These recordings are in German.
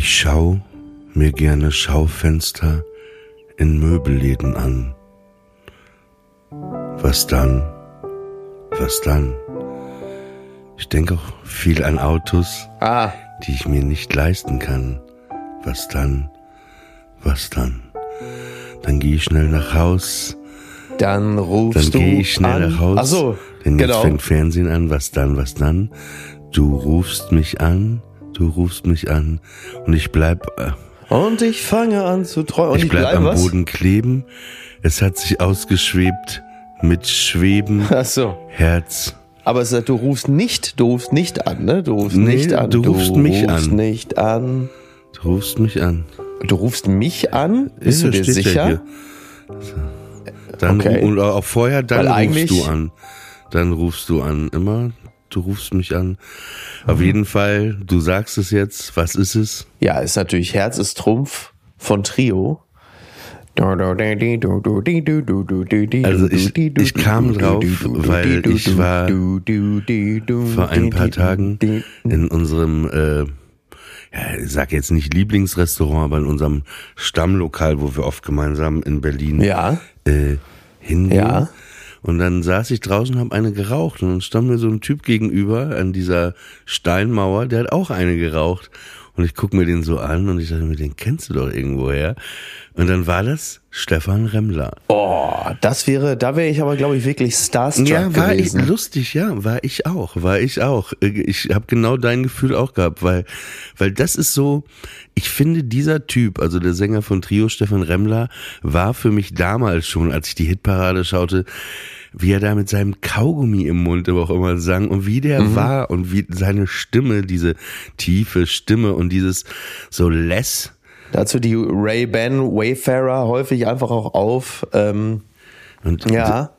Ich schau mir gerne Schaufenster in Möbelläden an. Was dann? Was dann? Ich denke auch viel an Autos, Ah, die ich mir nicht leisten kann. Was dann? Was dann? Dann gehe ich schnell nach Haus, dann dann rufst du gehe ich schnell an. nach Haus. Ach so, denn jetzt genau. fängt Fernsehen an. Was dann? Was dann? Du rufst mich an, du rufst mich an und ich bleib, äh, Und ich fange an zu träumen. Und ich bleib am was? Boden kleben. Es hat sich ausgeschwebt mit Schweben, Ach so. Herz. Aber es, ist- du rufst nicht, du rufst nicht an, ne? Du rufst Nee, nicht an. du rufst mich rufst an. nicht an. Du rufst mich an. Du rufst mich an? Bist Ja, du dir ja sicher? hier. Dann Okay. und auch vorher, dann Weil rufst du an. Dann rufst du an. Immer, du rufst mich an. Auf jeden Fall, du sagst es jetzt. Was ist es? Ja, ist natürlich Herz ist Trumpf von Trio. Also ich- ich kam drauf, weil ich war Vor ein paar Tagen in unserem, äh, ja, ich sag jetzt nicht Lieblingsrestaurant, aber in unserem Stammlokal, wo wir oft gemeinsam in Berlin Ja. äh, hingehen. Ja. Und dann saß ich draußen und habe eine geraucht und dann stand mir so ein Typ gegenüber an dieser Steinmauer, der hat auch eine geraucht. Und ich guck mir den so an und ich dachte mir, den kennst du doch irgendwoher. Und dann war das Stefan Remmler. Oh, das wäre, da wäre ich aber, glaube ich, wirklich starstruck Ja, war gewesen. ich lustig, ja, war ich auch, war ich auch. Ich habe genau dein Gefühl auch gehabt, weil, weil das ist so, ich finde dieser Typ, also der Sänger von Trio, Stefan Remmler, war für mich damals schon, als ich die Hitparade schaute, wie er da mit seinem Kaugummi im Mund aber auch immer sang und wie der war und wie seine Stimme, diese tiefe Stimme und dieses so less, Dazu die Ray-Ban Wayfarer häufig einfach auch auf. Ähm, und ja.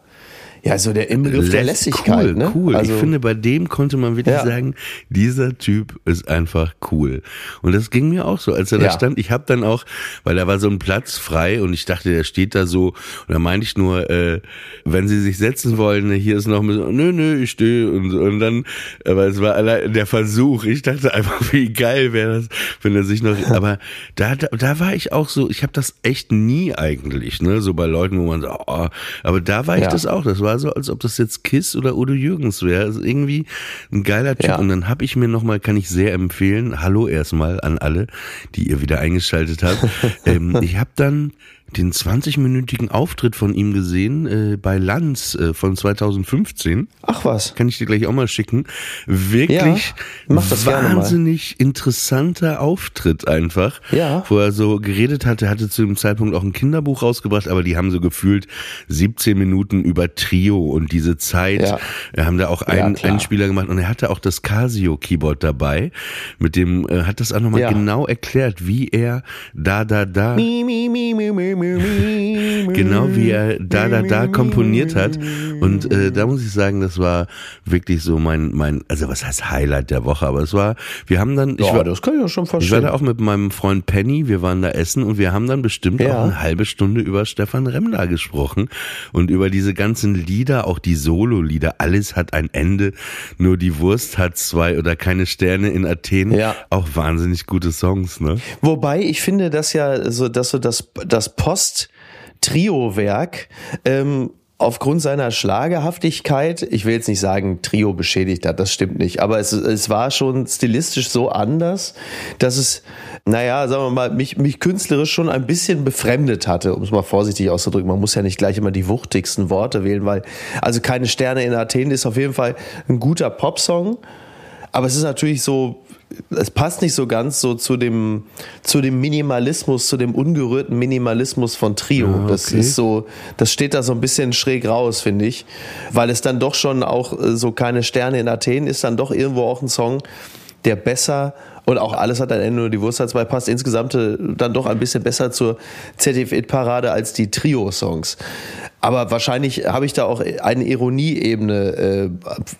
Ja, so der Inbegriff der Lässt- Lässigkeit. Cool, ne? cool. Also, ich finde, bei dem konnte man wirklich Ja. sagen, dieser Typ ist einfach cool. Und das ging mir auch so, als er da Ja. stand. Ich habe dann auch, weil da war so ein Platz frei und ich dachte, der steht da so. Und da meinte ich nur, äh, wenn Sie sich setzen wollen, hier ist noch ein bisschen, nö, nö, ich stehe. Und, und dann, aber es war allein der Versuch. Ich dachte einfach, wie geil wäre das, wenn er sich noch. Aber da, da, da war ich auch so, ich habe das echt nie eigentlich, ne? So bei Leuten, wo man so, oh, aber da war ich Ja. das auch. Das war so, als ob das jetzt Kiss oder Udo Jürgens wäre. Also irgendwie ein geiler Typ. Ja. Und dann habe ich mir nochmal, kann ich sehr empfehlen, hallo erstmal an alle, die ihr wieder eingeschaltet habt. ähm, ich habe dann den 20-minütigen Auftritt von ihm gesehen äh, bei Lanz äh, von 2015. ach was. Kann ich dir gleich auch mal schicken. Wirklich Ja, wahnsinnig interessanter Auftritt einfach. Ja. Wo er so geredet hatte, er hatte zu dem Zeitpunkt auch ein Kinderbuch rausgebracht, aber die haben so gefühlt 17 Minuten über Trio und diese Zeit. Ja. Wir haben da auch Ja, einen, klar. einen Spieler gemacht und er hatte auch das Casio-Keyboard dabei. Mit dem äh, hat das auch nochmal Ja. genau erklärt, wie er da, da, da. Mi, mi, mi, mi, mi, genau wie er da, da, da komponiert hat. Und äh, da muss ich sagen, das war wirklich so mein, mein, also was heißt Highlight der Woche, aber es war, wir haben dann, Ja, ich war, das kann ich ja schon ich war verstehen. da auch mit meinem Freund Penny, wir waren da essen und wir haben dann bestimmt Ja. auch eine halbe Stunde über Stefan Remmler gesprochen und über diese ganzen Lieder, auch die Solo-Lieder. Alles hat ein Ende, nur die Wurst hat zwei oder keine Sterne in Athen. Ja. Auch wahnsinnig gute Songs, ne? Wobei ich finde, dass ja so, dass so das, das Post-Trio-Werk ähm, aufgrund seiner Schlagerhaftigkeit, ich will jetzt nicht sagen, Trio beschädigt hat, das stimmt nicht, aber es, es war schon stilistisch so anders, dass es, naja, sagen wir mal, mich, mich künstlerisch schon ein bisschen befremdet hatte, um es mal vorsichtig auszudrücken. Man muss ja nicht gleich immer die wuchtigsten Worte wählen, weil, also keine Sterne in Athen ist auf jeden Fall ein guter Popsong. Aber es ist natürlich so, es passt nicht so ganz so zu dem, zu dem Minimalismus, zu dem ungerührten Minimalismus von Trio. Ja, Das okay. ist so, das steht da so ein bisschen schräg raus, finde ich. Weil es dann doch schon auch äh, so keine Sterne in Athen ist, dann doch irgendwo auch ein Song, der besser und auch alles hat ein Ende, nur die Wurst hat zwei passt insgesamt äh, dann doch ein bisschen besser zur ZDF-Parade als die Trio-Songs. Aber wahrscheinlich habe ich da auch eine Ironieebene äh,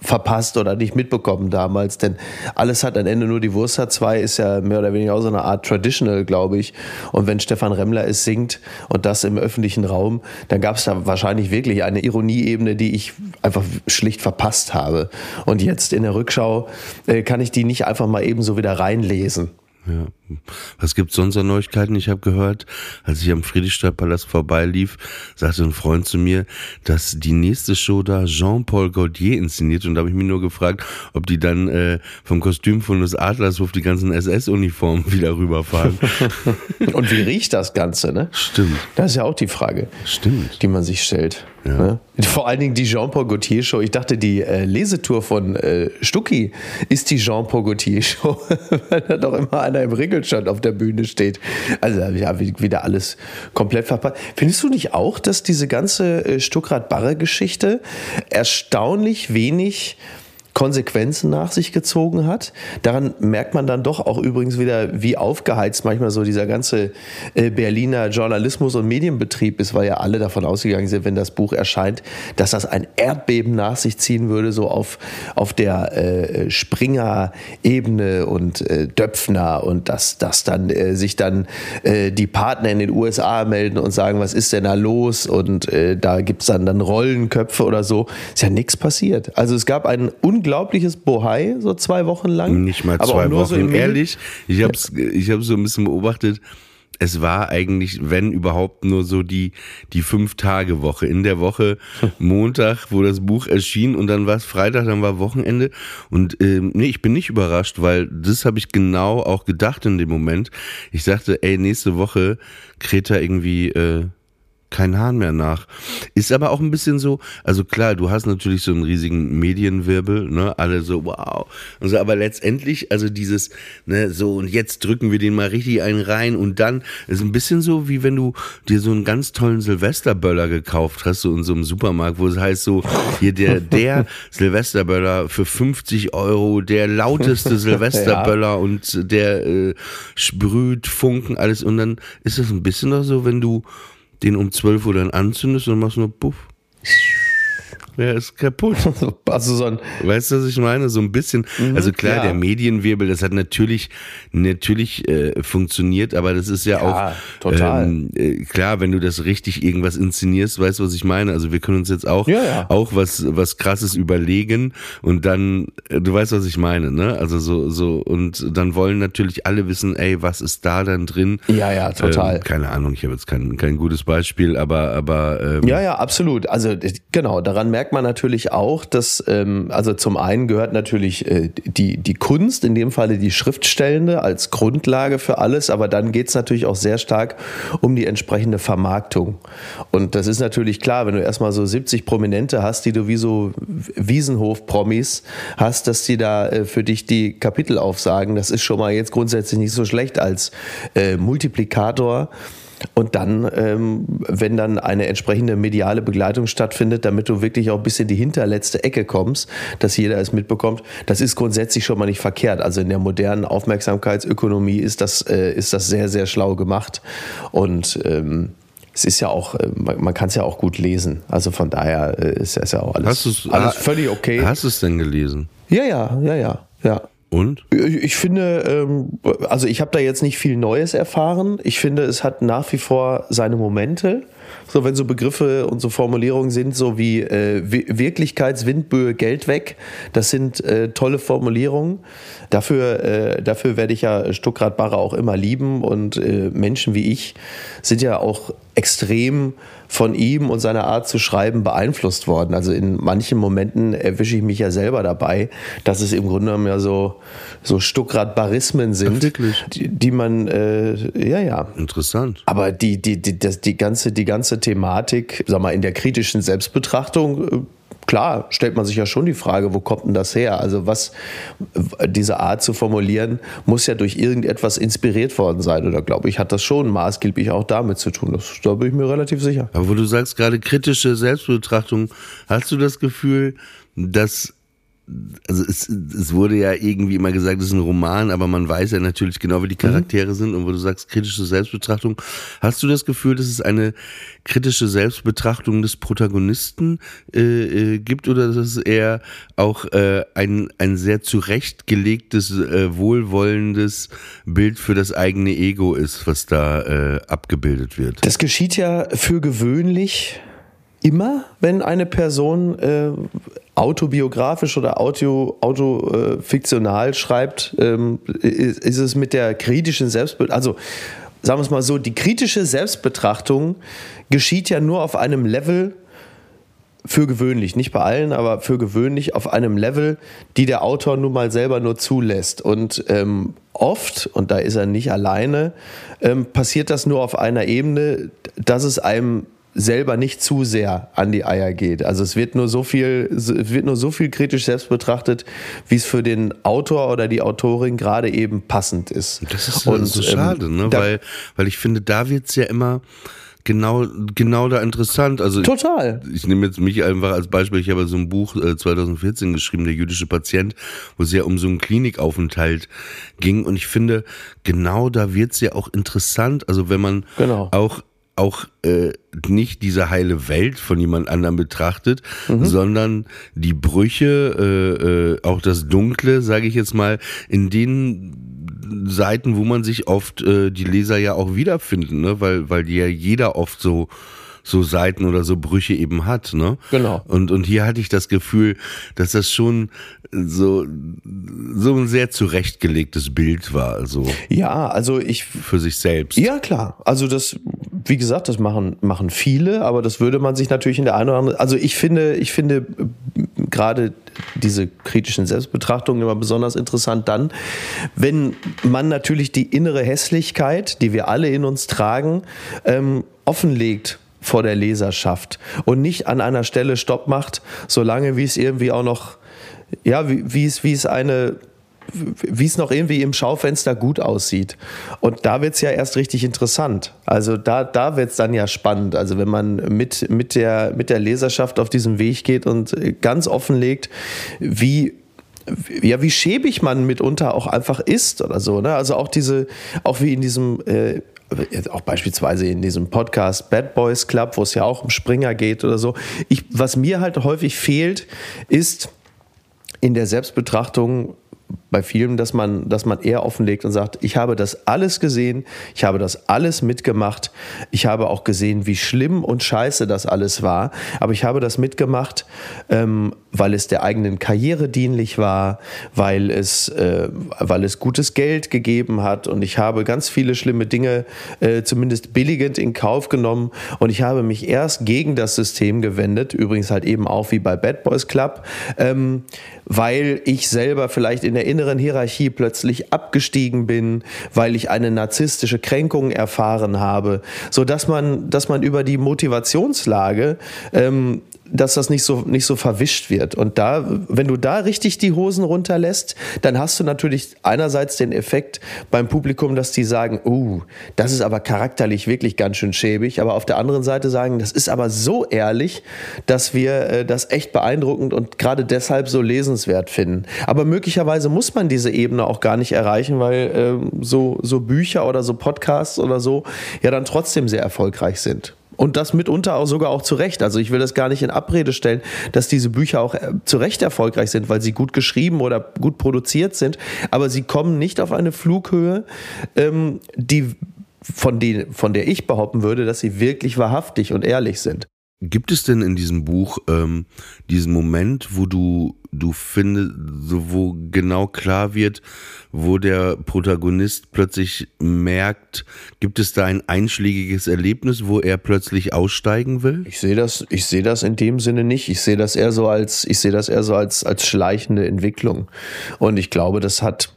verpasst oder nicht mitbekommen damals, denn alles hat ein Ende, nur die Wurst hat zwei, ist ja mehr oder weniger auch so eine Art Traditional, glaube ich. Und wenn Stefan Remmler es singt und das im öffentlichen Raum, dann gab es da wahrscheinlich wirklich eine Ironieebene, die ich einfach schlicht verpasst habe. Und jetzt in der Rückschau äh, kann ich die nicht einfach mal eben so wieder reinlesen. Ja. Was gibt's sonst an Neuigkeiten? Ich habe gehört, als ich am Friedrichstadtpalast vorbeilief, sagte ein Freund zu mir, dass die nächste Show da Jean-Paul Gaultier inszeniert und da habe ich mich nur gefragt, ob die dann äh, vom Kostüm von des Adlershof die ganzen SS-Uniformen wieder rüberfahren. Und wie riecht das Ganze, ne? Stimmt. Das ist ja auch die Frage. Stimmt. die man sich stellt. Ne? Vor allen Dingen die Jean-Paul Gaultier Show. Ich dachte, die äh, Lesetour von äh, Stucki ist die Jean-Paul Gaultier Show, weil da doch immer einer im Ringelstand auf der Bühne steht. Also ja, wie- wieder alles komplett verpasst. Findest du nicht auch, dass diese ganze äh, Stuckrad-Barre-Geschichte erstaunlich wenig Konsequenzen nach sich gezogen hat. Daran merkt man dann doch auch übrigens wieder, wie aufgeheizt manchmal so dieser ganze äh, Berliner Journalismus und Medienbetrieb ist, weil ja alle davon ausgegangen sind, wenn das Buch erscheint, dass das ein Erdbeben nach sich ziehen würde, so auf, auf der äh, Springer-Ebene und äh, Döpfner und dass, dass dann äh, sich dann äh, die Partner in den USA melden und sagen, was ist denn da los? Und äh, da gibt's dann, dann Rollenköpfe oder so. Ist ja nichts passiert. Also es gab ein unglaubliches Bohai, so zwei Wochen lang. Nicht mal zwei so Wochen. Mini- Ehrlich, ich habe ich hab so ein bisschen beobachtet. Es war eigentlich, wenn überhaupt, nur so die, die Fünf-Tage-Woche. In der Woche Montag, wo das Buch erschien und dann war es Freitag, dann war Wochenende. Und ähm, nee, ich bin nicht überrascht, weil das habe ich genau auch gedacht in dem Moment. Ich sagte, ey, nächste Woche kräht da irgendwie äh, kein Hahn mehr nach. Ist aber auch ein bisschen so, also klar, du hast natürlich so einen riesigen Medienwirbel, ne, alle so, wow. Und so, aber letztendlich, also dieses, ne, so, und jetzt drücken wir den mal richtig einen rein und dann, ist ein bisschen so, wie wenn du dir so einen ganz tollen Silvesterböller gekauft hast, so in so einem Supermarkt, wo es heißt so, hier der, der Silvesterböller für 50 Euro, der lauteste Silvesterböller und der äh, sprüht Funken, alles, und dann ist das ein bisschen noch so, wenn du den um 12 Uhr dann anzündest und machst nur Puff. Der ist kaputt. Also so ein, Weißt du, was ich meine? So ein bisschen. Also klar, ja. der Medienwirbel, das hat natürlich, natürlich äh, funktioniert, aber das ist ja, Ja, auch total. Ähm, äh, klar, wenn du das richtig irgendwas inszenierst, weißt du, was ich meine? Also wir können uns jetzt auch, Ja, auch was, was krasses überlegen und dann, äh, du weißt, was ich meine, ne? Also so, so, und dann wollen natürlich alle wissen, ey, was ist da dann drin? Ja, ja, total. Ähm, keine Ahnung, ich habe jetzt kein, kein gutes Beispiel, aber, aber ähm, Ja, ja, absolut. Also genau, daran merkt man natürlich auch, dass ähm, also zum einen gehört natürlich äh, die die Kunst, in dem Falle die Schriftstellende als Grundlage für alles, aber dann geht's natürlich auch sehr stark um die entsprechende Vermarktung. Und das ist natürlich klar, wenn du erstmal so 70 Prominente hast, die du wie so Wiesenhof-Promis hast, dass die da äh, für dich die Kapitel aufsagen, das ist schon mal jetzt grundsätzlich nicht so schlecht als äh, Multiplikator. Und dann, ähm, wenn dann eine entsprechende mediale Begleitung stattfindet, damit du wirklich auch bis in die hinterletzte Ecke kommst, dass jeder es mitbekommt, das ist grundsätzlich schon mal nicht verkehrt. Also in der modernen Aufmerksamkeitsökonomie ist das, äh, ist das sehr, sehr schlau gemacht. Und ähm, es ist ja auch, äh, man, man kann es ja auch gut lesen. Also von daher äh, ist das ja auch alles, alles völlig okay. Hast du es denn gelesen? Ja, ja, ja, ja, ja. Und? Ich finde, ähm, also ich habe da jetzt nicht viel Neues erfahren. Ich finde, es hat nach wie vor seine Momente. So, wenn so Begriffe und so Formulierungen sind, so wie äh, Wirklichkeitswindböe, Geld weg, das sind äh, tolle Formulierungen. Dafür, äh, dafür werde ich ja Stuckrad Barre auch immer lieben und äh, Menschen wie ich sind ja auch extrem von ihm und seiner Art zu schreiben beeinflusst worden. Also in manchen Momenten erwische ich mich ja selber dabei, dass es im Grunde genommen ja so, so Stuckrad-Barismen sind, die, die, man, äh, ja, ja. Interessant. Aber die, die, die, das, die, ganze, die ganze Thematik, sag mal, in der kritischen Selbstbetrachtung, äh, klar stellt man sich ja schon die Frage, wo kommt denn das her? Also was diese Art zu formulieren, muss ja durch irgendetwas inspiriert worden sein. Oder glaube ich, hat das schon maßgeblich auch damit zu tun. Das, da bin ich mir relativ sicher. Aber wo du sagst, gerade kritische Selbstbetrachtung, hast du das Gefühl, dass also es, es wurde ja irgendwie immer gesagt, es ist ein Roman, aber man weiß ja natürlich genau, wie die Charaktere mhm. sind und wo du sagst, kritische Selbstbetrachtung. Hast du das Gefühl, dass es eine kritische Selbstbetrachtung des Protagonisten äh, äh, gibt oder dass es eher auch äh, ein, ein sehr zurechtgelegtes, äh, wohlwollendes Bild für das eigene Ego ist, was da äh, abgebildet wird? Das geschieht ja für gewöhnlich immer, wenn eine Person äh, autobiografisch oder autofiktional schreibt, ähm, ist, ist, es mit der kritischen Selbstbild, also sagen wir es mal so, die kritische Selbstbetrachtung geschieht ja nur auf einem Level, für gewöhnlich, nicht bei allen, aber für gewöhnlich auf einem Level, die der Autor nun mal selber nur zulässt. Und ähm, oft, und da ist er nicht alleine, ähm, passiert das nur auf einer Ebene, dass es einem selber nicht zu sehr an die Eier geht. Also es wird nur so viel, es wird nur so viel kritisch selbst betrachtet, wie es für den Autor oder die Autorin gerade eben passend ist. Das ist und, so ähm, schade, ne? weil, weil ich finde, da wird es ja immer genau, genau da interessant. Also Total. Ich, ich nehme jetzt mich einfach als Beispiel. Ich habe so ein Buch äh, 2014 geschrieben, Der jüdische Patient, wo es ja um so einen Klinikaufenthalt ging. Und ich finde, genau da wird es ja auch interessant. Also wenn man genau. auch auch äh, nicht diese heile Welt von jemand anderem betrachtet, mhm. sondern die Brüche, äh, äh, auch das Dunkle, sage ich jetzt mal, in den Seiten, wo man sich oft äh, die Leser ja auch wiederfinden, ne? weil, weil die ja jeder oft so so Seiten oder so Brüche eben hat, ne? Genau. Und, und hier hatte ich das Gefühl, dass das schon so, so ein sehr zurechtgelegtes Bild war, also. Ja, also ich. Für sich selbst. Ja, klar. Also das, wie gesagt, das machen, machen viele, aber das würde man sich natürlich in der einen oder anderen, also ich finde, ich finde gerade diese kritischen Selbstbetrachtungen immer besonders interessant dann, wenn man natürlich die innere Hässlichkeit, die wir alle in uns tragen, ähm, offenlegt vor der Leserschaft und nicht an einer Stelle Stopp macht, solange wie es irgendwie auch noch, ja, wie, wie es, wie es eine wie es noch irgendwie im Schaufenster gut aussieht. Und da wird es ja erst richtig interessant. Also da, da wird es dann ja spannend. Also wenn man mit, mit, der, mit der Leserschaft auf diesem Weg geht und ganz offenlegt, wie ja, wie schäbig man mitunter auch einfach ist oder so. Ne? Also auch diese, auch wie in diesem äh, auch beispielsweise in diesem Podcast Bad Boys Club, wo es ja auch um Springer geht oder so. Ich, was mir halt häufig fehlt, ist in der Selbstbetrachtung bei vielen, dass man, dass man eher offenlegt und sagt, ich habe das alles gesehen, ich habe das alles mitgemacht, ich habe auch gesehen, wie schlimm und scheiße das alles war, aber ich habe das mitgemacht, ähm, weil es der eigenen Karriere dienlich war, weil es, äh, weil es gutes Geld gegeben hat und ich habe ganz viele schlimme Dinge äh, zumindest billigend in Kauf genommen und ich habe mich erst gegen das System gewendet, übrigens halt eben auch wie bei Bad Boys Club, ähm, weil ich selber vielleicht in der inneren Hierarchie plötzlich abgestiegen bin, weil ich eine narzisstische Kränkung erfahren habe, so dass man, dass man über die Motivationslage ähm, dass das nicht so, nicht so verwischt wird. Und da, wenn du da richtig die Hosen runterlässt, dann hast du natürlich einerseits den Effekt beim Publikum, dass die sagen, uh, das ist aber charakterlich wirklich ganz schön schäbig, aber auf der anderen Seite sagen, das ist aber so ehrlich, dass wir äh, das echt beeindruckend und gerade deshalb so lesenswert finden. Aber möglicherweise muss man diese Ebene auch gar nicht erreichen, weil äh, so, so Bücher oder so Podcasts oder so ja dann trotzdem sehr erfolgreich sind. Und das mitunter auch sogar auch zu Recht. Also ich will das gar nicht in Abrede stellen, dass diese Bücher auch äh, zu Recht erfolgreich sind, weil sie gut geschrieben oder gut produziert sind. Aber sie kommen nicht auf eine Flughöhe, ähm, die von, die, von der ich behaupten würde, dass sie wirklich wahrhaftig und ehrlich sind. Gibt es denn in diesem Buch ähm, diesen Moment, wo du, du findest, wo genau klar wird, wo der Protagonist plötzlich merkt, gibt es da ein einschlägiges Erlebnis, wo er plötzlich aussteigen will? Ich sehe das, ich sehe das in dem Sinne nicht. Ich sehe das eher so als, ich sehe das eher so als, als schleichende Entwicklung. Und ich glaube, das hat,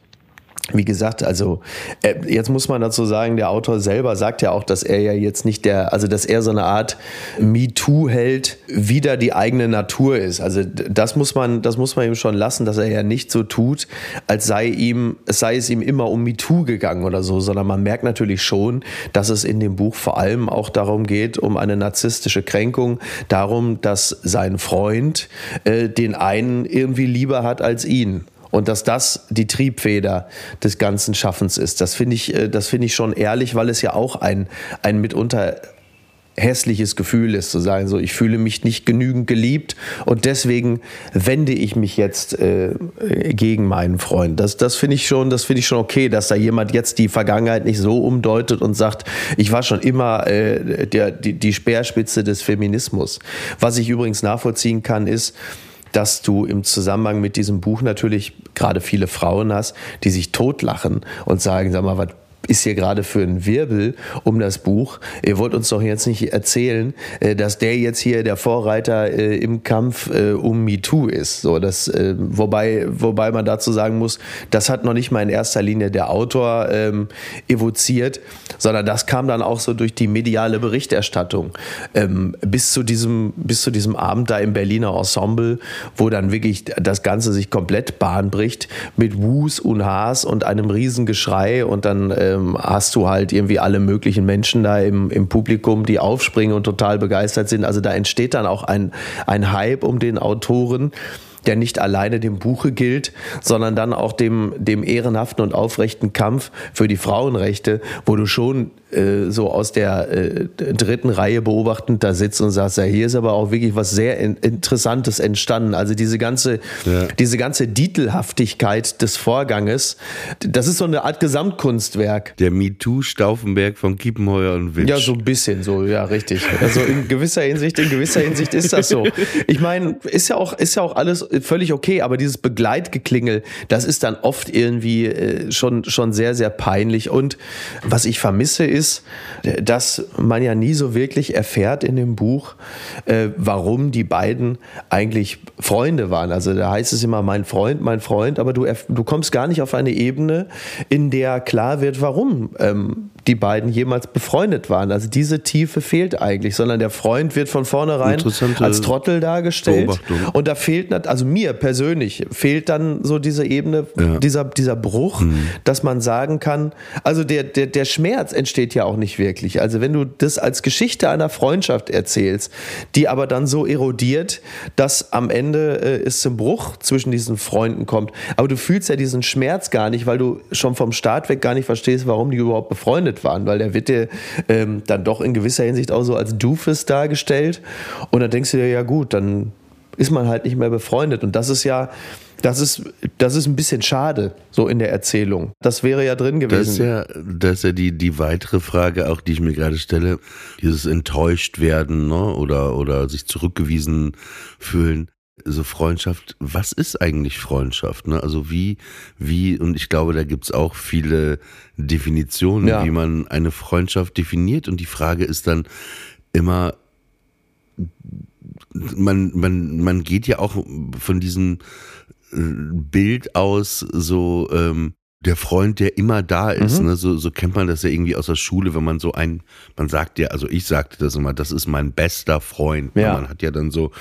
wie gesagt, also äh, jetzt muss man dazu sagen, der Autor selber sagt ja auch, dass er ja jetzt nicht der, also dass er so eine Art MeToo-Held wieder die eigene Natur ist. Also das muss man, das muss man ihm schon lassen, dass er ja nicht so tut, als sei ihm, es sei es ihm immer um MeToo gegangen oder so, sondern man merkt natürlich schon, dass es in dem Buch vor allem auch darum geht, um eine narzisstische Kränkung, darum, dass sein Freund äh, den einen irgendwie lieber hat als ihn und dass das die Triebfeder des ganzen Schaffens ist. Das finde ich, äh, das finde ich schon ehrlich, weil es ja auch ein, ein mitunter hässliches Gefühl ist, zu sagen, so ich fühle mich nicht genügend geliebt und deswegen wende ich mich jetzt äh, gegen meinen Freund. Das, das finde ich schon, das finde ich schon okay, dass da jemand jetzt die Vergangenheit nicht so umdeutet und sagt, ich war schon immer äh, der, die, die Speerspitze des Feminismus. Was ich übrigens nachvollziehen kann, ist, dass du im Zusammenhang mit diesem Buch natürlich gerade viele Frauen hast, die sich totlachen und sagen, sag mal, was ist hier gerade für ein Wirbel um das Buch. Ihr wollt uns doch jetzt nicht erzählen, äh, dass der jetzt hier der Vorreiter äh, im Kampf äh, um MeToo ist. So, das, wobei, wobei man dazu sagen muss, das hat noch nicht mal in erster Linie der Autor ähm, evoziert, sondern das kam dann auch so durch die mediale Berichterstattung ähm, bis zu diesem bis zu diesem Abend da im Berliner Ensemble, wo dann wirklich das Ganze sich komplett Bahn bricht mit Wus und Haas und einem Riesengeschrei und dann äh, ähm, hast du halt irgendwie alle möglichen Menschen da im, im Publikum, die aufspringen und total begeistert sind. Also da entsteht dann auch ein, ein Hype um den Autoren der nicht alleine dem Buche gilt, sondern dann auch dem, dem ehrenhaften und aufrechten Kampf für die Frauenrechte, wo du schon äh, so aus der äh, dritten Reihe beobachtend da sitzt und sagst, ja, hier ist aber auch wirklich was sehr in Interessantes entstanden. Also diese ganze, ja. diese ganze Dietelhaftigkeit des Vorganges, das ist so eine Art Gesamtkunstwerk. Der MeToo-Stauffenberg von Kiepenheuer und Witsch. Ja, so ein bisschen so, ja, richtig. Also in gewisser Hinsicht, in gewisser Hinsicht ist das so. Ich meine, ist ja auch, ist ja auch alles völlig okay, aber dieses Begleitgeklingel, das ist dann oft irgendwie äh, schon, schon sehr, sehr peinlich. Und was ich vermisse ist, ist, dass man ja nie so wirklich erfährt in dem Buch, äh, warum die beiden eigentlich Freunde waren. Also da heißt es immer mein Freund, mein Freund, aber du, du kommst gar nicht auf eine Ebene, in der klar wird, warum ähm, die beiden jemals befreundet waren. Also diese Tiefe fehlt eigentlich, sondern der Freund wird von vornherein als Trottel dargestellt. Und da fehlt, also mir persönlich, fehlt dann so diese Ebene, ja. dieser, dieser Bruch, mhm. dass man sagen kann, also der, der, der Schmerz entsteht ja auch nicht wirklich. Also wenn du das als Geschichte einer Freundschaft erzählst, die aber dann so erodiert, dass am Ende äh, es zum Bruch zwischen diesen Freunden kommt. Aber du fühlst ja diesen Schmerz gar nicht, weil du schon vom Start weg gar nicht verstehst, warum die überhaupt befreundet befreundet waren, weil der wird dir ähm, dann doch in gewisser Hinsicht auch so als Doofus dargestellt. Und dann denkst du dir, ja gut, dann ist man halt nicht mehr befreundet. Und das ist ja, das ist, das ist ein bisschen schade, so in der Erzählung. Das wäre ja drin gewesen. Das ist ja, das ist ja die, die weitere Frage, auch die ich mir gerade stelle. Dieses enttäuscht werden, ne? oder, oder sich zurückgewiesen fühlen so Freundschaft, was ist eigentlich Freundschaft? Ne? Also wie, wie, und ich glaube, da gibt's auch viele Definitionen, ja. wie man eine Freundschaft definiert. Und die Frage ist dann immer, man, man, man geht ja auch von diesem äh, Bild aus, so, ähm, der Freund, der immer da ist. Mhm. Ne? So, so kennt man das ja irgendwie aus der Schule, wenn man so ein, man sagt ja, also ich sagte das immer, das ist mein bester Freund. Ne? Ja. Man hat ja dann so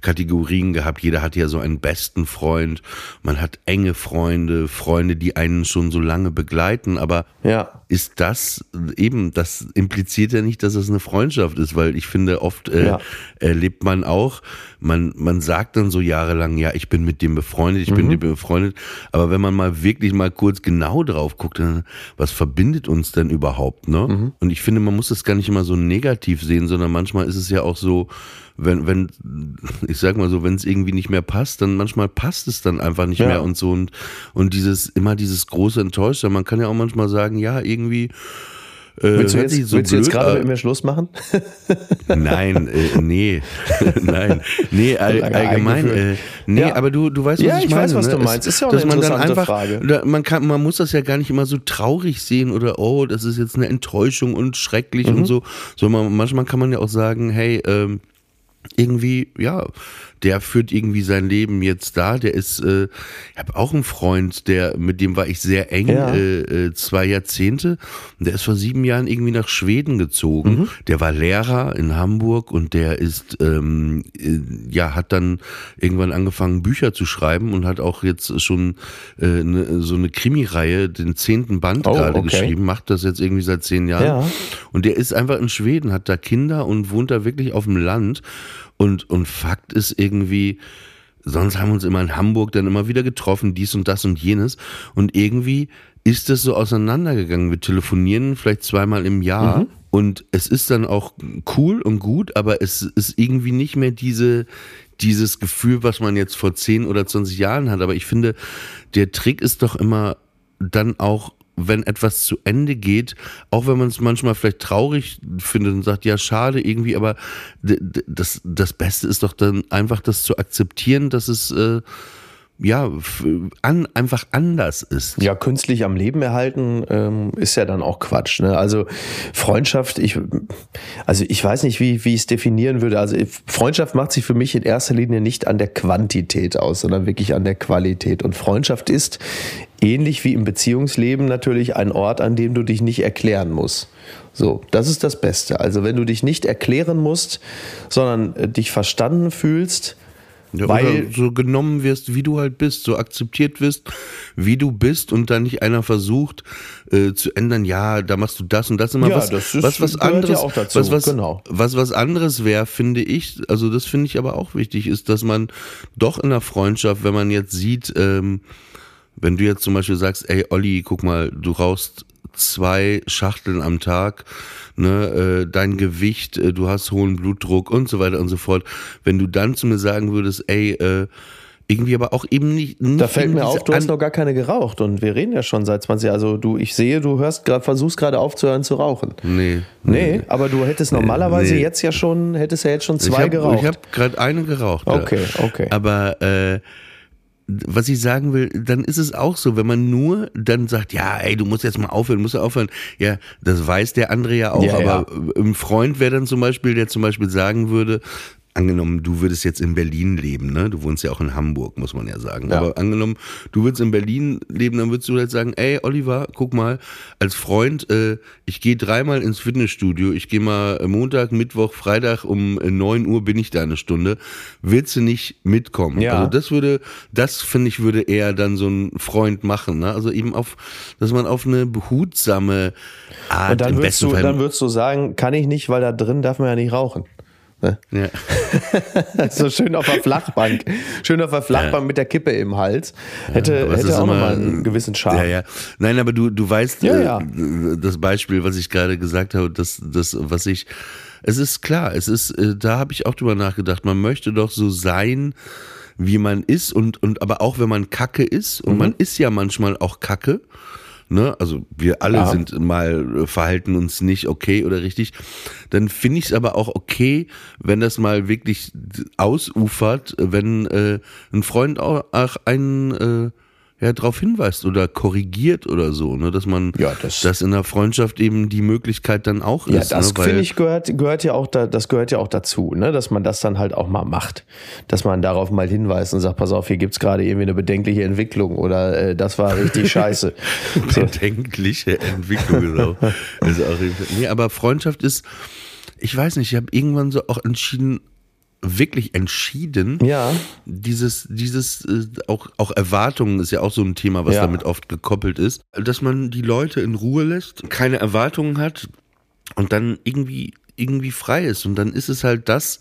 Kategorien gehabt, jeder hat ja so einen besten Freund. Man hat enge Freunde, Freunde, die einen schon so lange begleiten, aber ja. Ist das eben, das impliziert ja nicht, dass es eine Freundschaft ist, weil ich finde, oft äh, ja. erlebt man auch, man, man sagt dann so jahrelang, ja, ich bin mit dem befreundet, ich mhm. bin mit dem befreundet, aber wenn man mal wirklich mal kurz genau drauf guckt, was verbindet uns denn überhaupt, ne? Mhm. Und ich finde, man muss das gar nicht immer so negativ sehen, sondern manchmal ist es ja auch so, wenn, wenn, ich sag mal so, wenn es irgendwie nicht mehr passt, dann manchmal passt es dann einfach nicht ja. mehr und so und, und dieses, immer dieses große Enttäuschung. Man kann ja auch manchmal sagen, ja, irgendwie, äh, willst du jetzt, so willst du jetzt gerade mit mir Schluss machen? Nein, äh, nee. Nein. Nee, all, allgemein. Äh, nee, ja. aber du, du weißt, was ja, ich, ich meine. weiß, was ne? du meinst. Ist ja auch dass eine man dann einfach, Frage. Man, kann, man muss das ja gar nicht immer so traurig sehen oder, oh, das ist jetzt eine Enttäuschung und schrecklich mhm. und so. Sondern manchmal kann man ja auch sagen, hey, ähm, irgendwie, ja, der führt irgendwie sein Leben jetzt da. Der ist, äh, ich habe auch einen Freund, der, mit dem war ich sehr eng, ja. äh, äh, zwei Jahrzehnte. Und der ist vor sieben Jahren irgendwie nach Schweden gezogen. Mhm. Der war Lehrer in Hamburg und der ist, ähm, äh, ja, hat dann irgendwann angefangen, Bücher zu schreiben und hat auch jetzt schon äh, ne, so eine Krimireihe, den zehnten Band oh, gerade okay. geschrieben, macht das jetzt irgendwie seit zehn Jahren. Ja. Und der ist einfach in Schweden, hat da Kinder und wohnt da wirklich auf dem Land. Und, und Fakt ist irgendwie, sonst haben wir uns immer in Hamburg dann immer wieder getroffen, dies und das und jenes. Und irgendwie ist das so auseinandergegangen. Wir telefonieren vielleicht zweimal im Jahr. Mhm. Und es ist dann auch cool und gut, aber es ist irgendwie nicht mehr diese, dieses Gefühl, was man jetzt vor 10 oder 20 Jahren hat. Aber ich finde, der Trick ist doch immer dann auch wenn etwas zu Ende geht, auch wenn man es manchmal vielleicht traurig findet und sagt, ja, schade irgendwie, aber das, das Beste ist doch dann einfach das zu akzeptieren, dass es äh, ja, an, einfach anders ist. Ja, künstlich am Leben erhalten ähm, ist ja dann auch Quatsch. Ne? Also Freundschaft, ich, also ich weiß nicht, wie, wie ich es definieren würde. Also Freundschaft macht sich für mich in erster Linie nicht an der Quantität aus, sondern wirklich an der Qualität. Und Freundschaft ist ähnlich wie im Beziehungsleben natürlich ein Ort, an dem du dich nicht erklären musst. So, das ist das Beste. Also wenn du dich nicht erklären musst, sondern äh, dich verstanden fühlst, ja, weil so genommen wirst, wie du halt bist, so akzeptiert wirst, wie du bist und dann nicht einer versucht äh, zu ändern, ja, da machst du das und das immer ja, was, das ist, was was anderes, ja was was genau. was was anderes wäre, finde ich. Also das finde ich aber auch wichtig, ist, dass man doch in der Freundschaft, wenn man jetzt sieht, ähm, wenn du jetzt zum Beispiel sagst, ey Olli, guck mal, du rauchst zwei Schachteln am Tag, ne, äh, dein Gewicht, äh, du hast hohen Blutdruck und so weiter und so fort. Wenn du dann zu mir sagen würdest, ey, äh, irgendwie aber auch eben nicht. nicht da fällt mir auf, du hast noch gar keine geraucht und wir reden ja schon seit 20 Jahren. Also du, ich sehe, du hörst gerade, versuchst gerade aufzuhören zu rauchen. Nee. Nee, nee. aber du hättest normalerweise nee. jetzt ja schon, hättest ja jetzt schon zwei ich hab, geraucht. Ich habe gerade eine geraucht. Okay, ja. okay. Aber äh, was ich sagen will, dann ist es auch so, wenn man nur dann sagt, ja, ey, du musst jetzt mal aufhören, musst du aufhören. Ja, das weiß der andere ja auch, ja, aber ja. ein Freund wäre dann zum Beispiel, der zum Beispiel sagen würde, angenommen, du würdest jetzt in Berlin leben, ne? Du wohnst ja auch in Hamburg, muss man ja sagen. Ja. Aber angenommen, du würdest in Berlin leben, dann würdest du halt sagen, ey, Oliver, guck mal, als Freund, äh, ich gehe dreimal ins Fitnessstudio, ich gehe mal Montag, Mittwoch, Freitag um neun Uhr bin ich da eine Stunde. Willst du nicht mitkommen? Ja. Also das würde, das finde ich, würde eher dann so ein Freund machen, ne? Also eben auf, dass man auf eine behutsame Art Und dann würdest, du, dann würdest du sagen, kann ich nicht, weil da drin darf man ja nicht rauchen. Ne? Ja. so schön auf der Flachbank. Schön auf der Flachbank ja. mit der Kippe im Hals. Hätte, ja, hätte auch nochmal einen gewissen Charme. Ja, ja. Nein, aber du, du weißt, ja, äh, das Beispiel, was ich gerade gesagt habe, das, das, was ich, es ist klar, es ist, äh, da habe ich auch drüber nachgedacht, man möchte doch so sein, wie man ist und, und aber auch wenn man Kacke ist, und mhm. man ist ja manchmal auch Kacke, ne, also wir alle ja. sind mal, äh, verhalten uns nicht okay oder richtig, dann finde ich es aber auch okay, wenn das mal wirklich ausufert, wenn äh, ein Freund auch, auch einen äh, ja, darauf hinweist oder korrigiert oder so, ne, dass man ja, das, dass in der Freundschaft eben die Möglichkeit dann auch ja, ist. Ja, das ne, finde ich gehört gehört ja auch da, das gehört ja auch dazu, ne, dass man das dann halt auch mal macht, dass man darauf mal hinweist und sagt, pass auf, hier gibt's gerade irgendwie eine bedenkliche Entwicklung oder äh, das war richtig scheiße. bedenkliche Entwicklung genau. also auch, nee, aber Freundschaft ist ich weiß nicht, ich habe irgendwann so auch entschieden, wirklich entschieden. Ja. Dieses, dieses, äh, auch, auch Erwartungen ist ja auch so ein Thema, was ja. damit oft gekoppelt ist. Dass man die Leute in Ruhe lässt, keine Erwartungen hat und dann irgendwie, irgendwie frei ist. Und dann ist es halt das,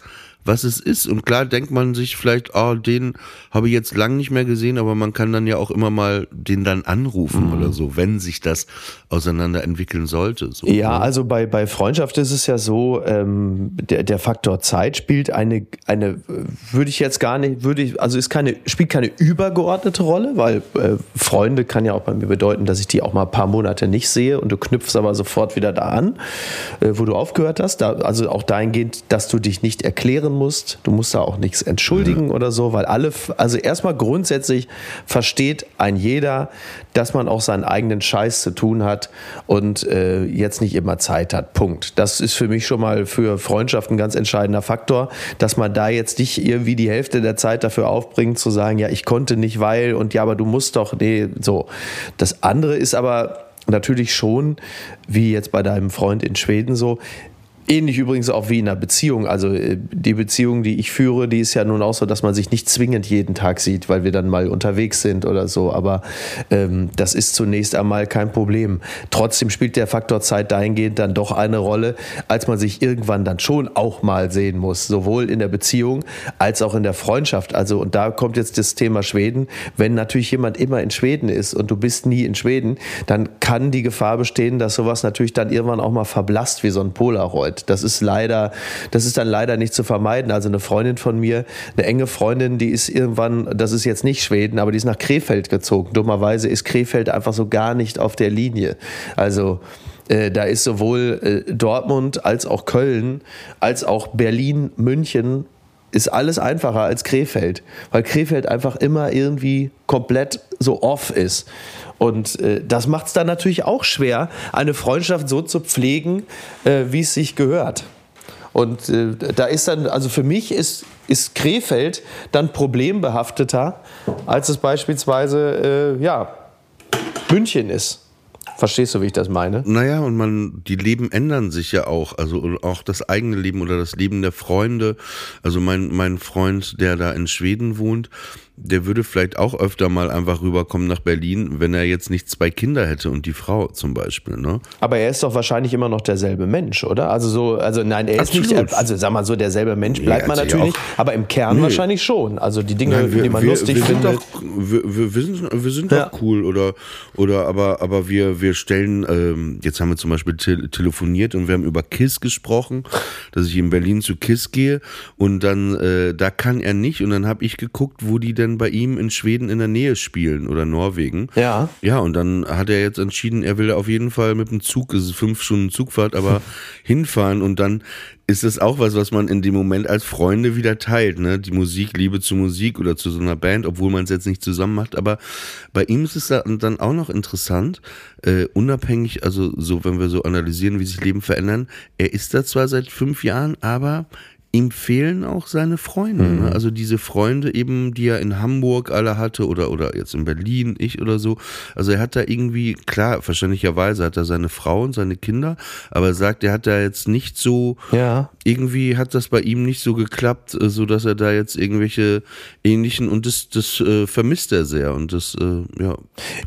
was es ist. Und klar denkt man sich vielleicht, oh, den habe ich jetzt lang nicht mehr gesehen, aber man kann dann ja auch immer mal den dann anrufen mhm. oder so, wenn sich das auseinander entwickeln sollte. So, ja, ne? also bei, bei Freundschaft ist es ja so, ähm, der, der Faktor Zeit spielt eine, eine, würde ich jetzt gar nicht, würde ich, also ist keine, spielt keine übergeordnete Rolle, weil äh, Freunde kann ja auch bei mir bedeuten, dass ich die auch mal ein paar Monate nicht sehe und du knüpfst aber sofort wieder da an, äh, wo du aufgehört hast. Da, also auch dahingehend, dass du dich nicht erklären musst. Du musst da auch nichts entschuldigen mhm. oder so, weil alle, also erstmal grundsätzlich versteht ein jeder, dass man auch seinen eigenen Scheiß zu tun hat und äh, jetzt nicht immer Zeit hat. Punkt. Das ist für mich schon mal für Freundschaft ein ganz entscheidender Faktor, dass man da jetzt nicht irgendwie die Hälfte der Zeit dafür aufbringt, zu sagen, ja, ich konnte nicht, weil und ja, aber du musst doch, nee, so. Das andere ist aber natürlich schon, wie jetzt bei deinem Freund in Schweden so, Ähnlich übrigens auch wie in einer Beziehung. Also äh, die Beziehung, die ich führe, die ist ja nun auch so, dass man sich nicht zwingend jeden Tag sieht, weil wir dann mal unterwegs sind oder so. Aber ähm, das ist zunächst einmal kein Problem. Trotzdem spielt der Faktor Zeit dahingehend dann doch eine Rolle, als man sich irgendwann dann schon auch mal sehen muss. Sowohl in der Beziehung als auch in der Freundschaft. Also und da kommt jetzt das Thema Schweden. Wenn natürlich jemand immer in Schweden ist und du bist nie in Schweden, dann kann die Gefahr bestehen, dass sowas natürlich dann irgendwann auch mal verblasst wie so ein Polaroid. Das ist leider, das ist dann leider nicht zu vermeiden. Also eine Freundin von mir, eine enge Freundin, die ist irgendwann, das ist jetzt nicht Schweden, aber die ist nach Krefeld gezogen. Dummerweise ist Krefeld einfach so gar nicht auf der Linie. Also äh, da ist sowohl äh, Dortmund als auch Köln, als auch Berlin, München ist alles einfacher als Krefeld, weil Krefeld einfach immer irgendwie komplett so off ist. Und äh, das macht es dann natürlich auch schwer, eine Freundschaft so zu pflegen, äh, wie es sich gehört. Und äh, da ist dann, also für mich ist, ist Krefeld dann problembehafteter, als es beispielsweise äh, ja, München ist. Verstehst du, wie ich das meine? Naja, und man, die Leben ändern sich ja auch. Also auch das eigene Leben oder das Leben der Freunde. Also mein, mein Freund, der da in Schweden wohnt, der würde vielleicht auch öfter mal einfach rüberkommen nach Berlin, wenn er jetzt nicht zwei Kinder hätte und die Frau zum Beispiel. Ne? Aber er ist doch wahrscheinlich immer noch derselbe Mensch, oder? Also so, also nein, er ist Absolut. nicht, also sag mal so, derselbe Mensch bleibt nee, man natürlich nicht, aber im Kern nee. wahrscheinlich schon. Also die Dinge, nein, wir, die man wir, lustig wir findet. Doch, wir, wir, wir, sind, wir sind ja. doch cool oder, oder aber, aber wir, wir stellen, ähm, jetzt haben wir zum Beispiel te telefoniert und wir haben über KISS gesprochen, dass ich in Berlin zu KISS gehe und dann, äh, da kann er nicht und dann habe ich geguckt, wo die denn bei ihm in Schweden in der Nähe spielen oder Norwegen. Ja. Ja, und dann hat er jetzt entschieden, er will auf jeden Fall mit dem Zug, es ist fünf Stunden Zugfahrt, aber hinfahren und dann ist das auch was, was man in dem Moment als Freunde wieder teilt, ne? Die Musik, Liebe zu Musik oder zu so einer Band, obwohl man es jetzt nicht zusammen macht. Aber bei ihm ist es dann auch noch interessant, äh, unabhängig, also so, wenn wir so analysieren, wie sich Leben verändern. Er ist da zwar seit fünf Jahren, aber ihm fehlen auch seine Freunde. Ne? Mhm. Ne? Also diese Freunde eben, die er in Hamburg alle hatte oder, oder jetzt in Berlin, ich oder so. Also er hat da irgendwie, klar, verständlicherweise hat er seine Frau und seine Kinder, aber er sagt, er hat da jetzt nicht so, ja. irgendwie hat das bei ihm nicht so geklappt, äh, so dass er da jetzt irgendwelche ähnlichen und das, das äh, vermisst er sehr und das, äh, ja,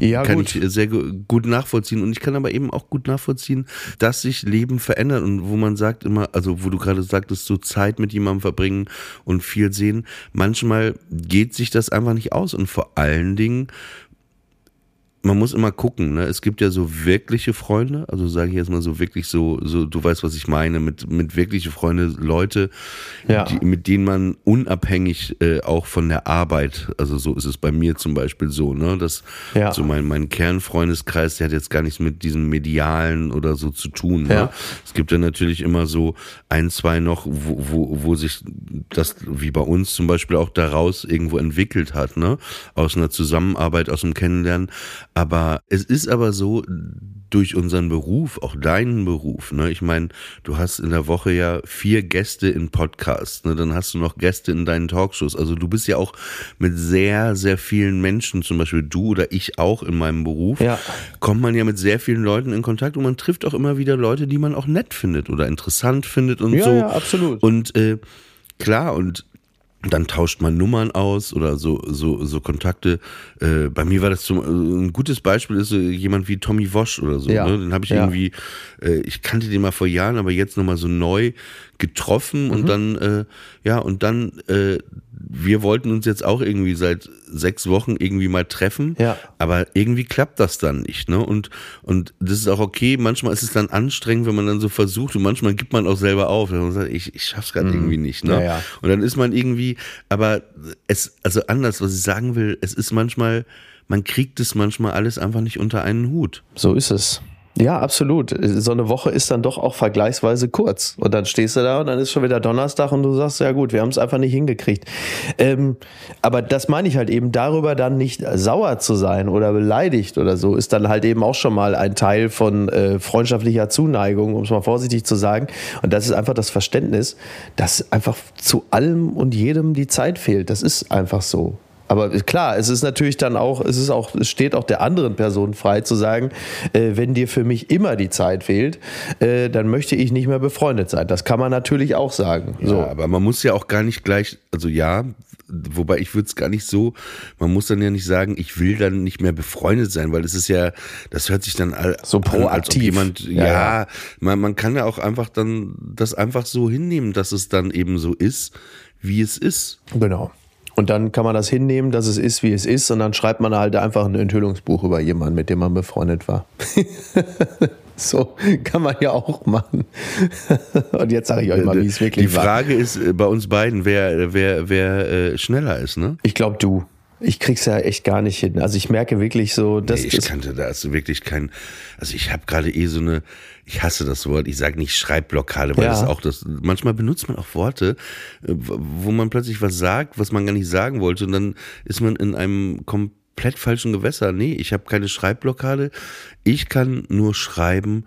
ja kann gut. ich sehr gut nachvollziehen und ich kann aber eben auch gut nachvollziehen, dass sich Leben verändert und wo man sagt immer, also wo du gerade sagtest, so Zeit Zeit mit jemandem verbringen und viel sehen. Manchmal geht sich das einfach nicht aus und vor allen Dingen man muss immer gucken, ne? Es gibt ja so wirkliche Freunde, also sage ich jetzt mal so wirklich so, so, du weißt, was ich meine, mit, mit wirkliche Freunde, Leute, ja. die, mit denen man unabhängig äh, auch von der Arbeit, also so ist es bei mir zum Beispiel so, ne? Dass ja. so mein, mein Kernfreundeskreis, der hat jetzt gar nichts mit diesem Medialen oder so zu tun. Ne? Ja. Es gibt ja natürlich immer so ein, zwei noch, wo, wo, wo sich das, wie bei uns zum Beispiel auch daraus irgendwo entwickelt hat, ne? Aus einer Zusammenarbeit, aus dem Kennenlernen. Aber es ist aber so, durch unseren Beruf, auch deinen Beruf, ne? Ich meine, du hast in der Woche ja vier Gäste in Podcasts, ne? Dann hast du noch Gäste in deinen Talkshows. Also du bist ja auch mit sehr, sehr vielen Menschen, zum Beispiel du oder ich auch in meinem Beruf, ja. kommt man ja mit sehr vielen Leuten in Kontakt und man trifft auch immer wieder Leute, die man auch nett findet oder interessant findet und ja, so. Ja, absolut. Und äh, klar, und dann tauscht man Nummern aus oder so so so Kontakte. Äh, bei mir war das zum, äh, ein gutes Beispiel ist so jemand wie Tommy Wosch oder so. Ja. Ne? Den habe ich Ja. irgendwie, äh, ich kannte den mal vor Jahren, aber jetzt nochmal so neu getroffen Mhm. und dann äh, ja und dann äh, wir wollten uns jetzt auch irgendwie seit sechs Wochen irgendwie mal treffen, Ja. aber irgendwie klappt das dann nicht, ne? Und und das ist auch okay. Manchmal ist es dann anstrengend, wenn man dann so versucht und manchmal gibt man auch selber auf, man sagt, ich ich schaff's gerade irgendwie nicht, ne? Mhm. Ja, ja. Und dann ist man irgendwie, aber es, also anders, was ich sagen will, es ist manchmal, man kriegt es manchmal alles einfach nicht unter einen Hut. So ist es. Ja, absolut. So eine Woche ist dann doch auch vergleichsweise kurz. Und dann stehst du da und dann ist schon wieder Donnerstag und du sagst, ja gut, wir haben es einfach nicht hingekriegt. Ähm, aber das meine ich halt eben, darüber dann nicht sauer zu sein oder beleidigt oder so, ist dann halt eben auch schon mal ein Teil von äh, freundschaftlicher Zuneigung, um es mal vorsichtig zu sagen. Und das ist einfach das Verständnis, dass einfach zu allem und jedem die Zeit fehlt. Das ist einfach so. Aber klar, es ist natürlich dann auch, es ist auch, es steht auch der anderen Person frei zu sagen, äh, wenn dir für mich immer die Zeit fehlt, äh, dann möchte ich nicht mehr befreundet sein. Das kann man natürlich auch sagen. So. Ja, aber man muss ja auch gar nicht gleich, also ja, wobei ich würde es gar nicht so, man muss dann ja nicht sagen, ich will dann nicht mehr befreundet sein, weil das ist ja, das hört sich dann all, So proaktiv. jemand, Ja, ja, ja. Man, man kann ja auch einfach dann das einfach so hinnehmen, dass es dann eben so ist, wie es ist. Genau. Und dann kann man das hinnehmen, dass es ist, wie es ist, und dann schreibt man halt einfach ein Enthüllungsbuch über jemanden, mit dem man befreundet war. so kann man ja auch machen. und jetzt sage ich euch mal, wie es wirklich Die war. Frage ist äh, bei uns beiden, wer, wer, wer äh, schneller ist, ne? Ich glaube, du. Ich krieg's ja echt gar nicht hin. Also ich merke wirklich so, dass Nee, ich das, kannte da also wirklich kein, also ich habe gerade eh so eine, ich hasse das Wort, ich sage nicht Schreibblockade, weil Ja. das auch das, manchmal benutzt man auch Worte, äh, wo man plötzlich was sagt, was man gar nicht sagen wollte und dann ist man in einem komplett falschen Gewässer. Nee, ich habe keine Schreibblockade, ich kann nur schreiben,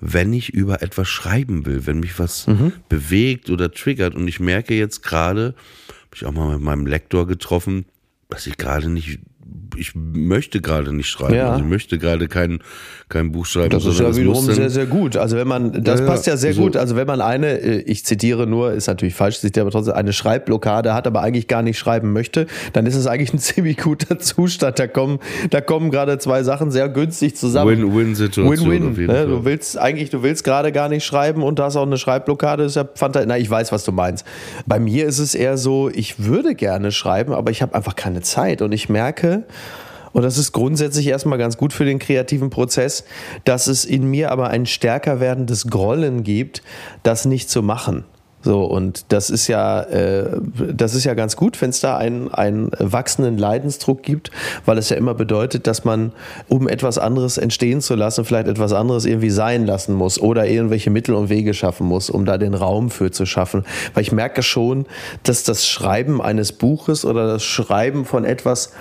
wenn ich über etwas schreiben will, wenn mich was Mhm. bewegt oder triggert und ich merke jetzt gerade, habe ich auch mal mit meinem Lektor getroffen, dass ich gerade nicht, ich möchte gerade nicht schreiben. Ja. Also ich möchte gerade kein, kein Buch schreiben. Das ist ja wiederum sehr, sehr gut. Also wenn man, das Ja, passt ja sehr so. gut. Also wenn man eine, äh, ich zitiere nur, ist natürlich falsch, zitiere aber trotzdem, eine Schreibblockade hat, aber eigentlich gar nicht schreiben möchte, dann ist es eigentlich ein ziemlich guter Zustand. Da kommen, da kommen gerade zwei Sachen sehr günstig zusammen. Win-Win-Situation Win-win. Ne? Du willst eigentlich, du willst gerade gar nicht schreiben und du hast auch eine Schreibblockade. Ist ja fanta- Na, ich weiß, was du meinst. Bei mir ist es eher so, ich würde gerne schreiben, aber ich habe einfach keine Zeit und ich merke, und das ist grundsätzlich erstmal ganz gut für den kreativen Prozess, dass es in mir aber ein stärker werdendes Grollen gibt, das nicht zu machen. So, und das ist ja, äh, das ist ja ganz gut, wenn es da einen, einen wachsenden Leidensdruck gibt, weil es ja immer bedeutet, dass man, um etwas anderes entstehen zu lassen, vielleicht etwas anderes irgendwie sein lassen muss oder irgendwelche Mittel und Wege schaffen muss, um da den Raum für zu schaffen. Weil ich merke schon, dass das Schreiben eines Buches oder das Schreiben von etwas